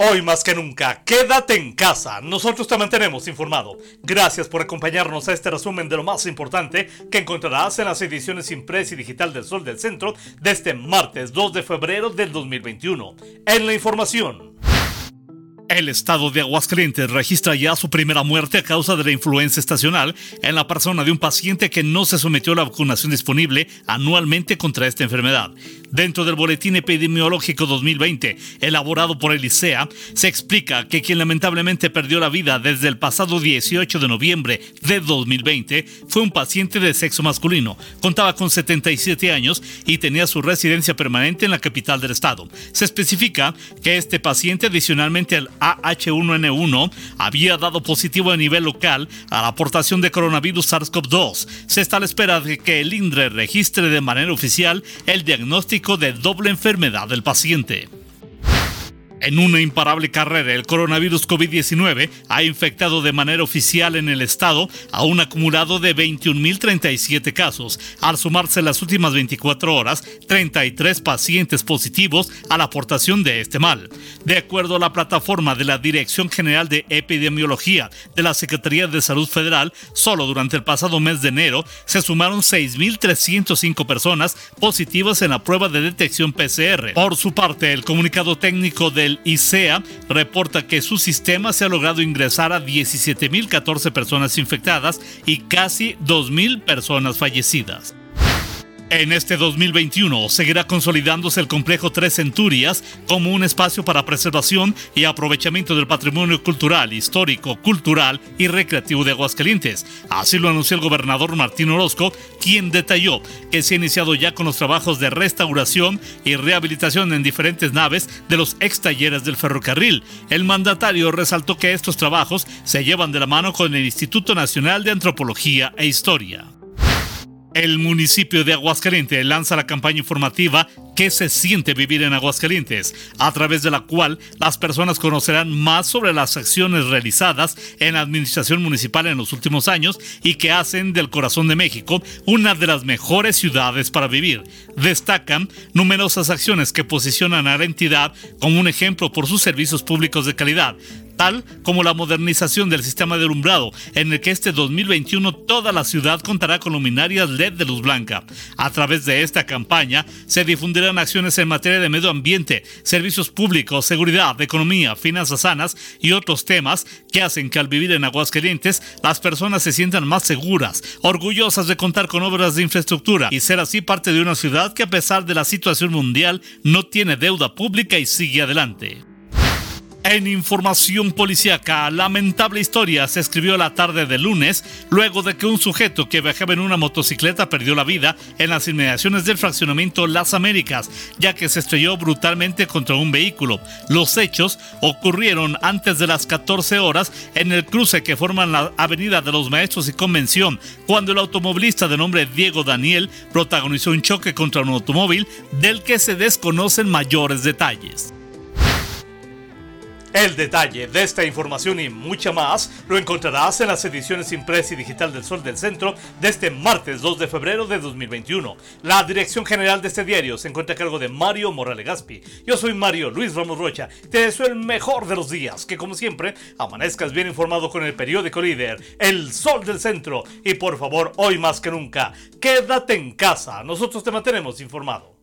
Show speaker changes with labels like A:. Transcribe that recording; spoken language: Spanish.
A: Hoy más que nunca, quédate en casa. Nosotros te mantenemos informado. Gracias por acompañarnos a este resumen de lo más importante que encontrarás en las ediciones impresa y digital del Sol del Centro de este martes 2 de febrero del 2021. En la información. El estado de Aguascalientes registra ya su primera muerte a causa de la influenza estacional en la persona de un paciente que no se sometió a la vacunación disponible anualmente contra esta enfermedad. Dentro del Boletín Epidemiológico 2020, elaborado por el ICEA, se explica que quien lamentablemente perdió la vida desde el pasado 18 de noviembre de 2020 fue un paciente de sexo masculino. Contaba con 77 años y tenía su residencia permanente en la capital del estado. Se especifica que este paciente adicionalmente al AH1N1 había dado positivo a nivel local a la aportación de coronavirus SARS-CoV-2. Se está a la espera de que el INDRE registre de manera oficial el diagnóstico de doble enfermedad del paciente. En una imparable carrera, el coronavirus COVID-19 ha infectado de manera oficial en el estado a un acumulado de 21.037 casos, al sumarse las últimas 24 horas 33 pacientes positivos a la aportación de este mal. De acuerdo a la plataforma de la Dirección General de Epidemiología de la Secretaría de Salud Federal, solo durante el pasado mes de enero se sumaron 6.305 personas positivas en la prueba de detección PCR. Por su parte, el comunicado técnico de el ICEA reporta que su sistema se ha logrado ingresar a 17.014 personas infectadas y casi 2.000 personas fallecidas. En este 2021 seguirá consolidándose el complejo Tres Centurias como un espacio para preservación y aprovechamiento del patrimonio cultural, histórico, cultural y recreativo de Aguascalientes. Así lo anunció el gobernador Martín Orozco, quien detalló que se ha iniciado ya con los trabajos de restauración y rehabilitación en diferentes naves de los ex talleres del ferrocarril. El mandatario resaltó que estos trabajos se llevan de la mano con el Instituto Nacional de Antropología e Historia. El municipio de Aguascalientes lanza la campaña informativa ¿Qué se siente vivir en Aguascalientes? a través de la cual las personas conocerán más sobre las acciones realizadas en la administración municipal en los últimos años y que hacen del corazón de México una de las mejores ciudades para vivir. Destacan numerosas acciones que posicionan a la entidad como un ejemplo por sus servicios públicos de calidad, tal como la modernización del sistema de alumbrado, en el que este 2021 toda la ciudad contará con luminarias LED de luz blanca. A través de esta campaña se difundirán acciones en materia de medio ambiente, servicios públicos, seguridad, economía, finanzas sanas y otros temas que hacen que al vivir en Aguascalientes las personas se sientan más seguras, orgullosas de contar con obras de infraestructura y ser así parte de una ciudad que a pesar de la situación mundial no tiene deuda pública y sigue adelante. En información policíaca, lamentable historia se escribió la tarde de lunes luego de que un sujeto que viajaba en una motocicleta perdió la vida en las inmediaciones del fraccionamiento Las Américas, ya que se estrelló brutalmente contra un vehículo. Los hechos ocurrieron antes de las 14 horas en el cruce que forman la Avenida de los Maestros y Convención, cuando el automovilista de nombre Diego Daniel protagonizó un choque contra un automóvil del que se desconocen mayores detalles. El detalle de esta información y mucha más lo encontrarás en las ediciones impresa y digital del Sol del Centro de este martes 2 de febrero de 2021. La dirección general de este diario se encuentra a cargo de Mario Morales Gaspi. Yo soy Mario Luis Ramos Rocha. Te deseo el mejor de los días, que como siempre amanezcas bien informado con el periódico líder, El Sol del Centro. Y por favor, hoy más que nunca, quédate en casa. Nosotros te mantenemos informado.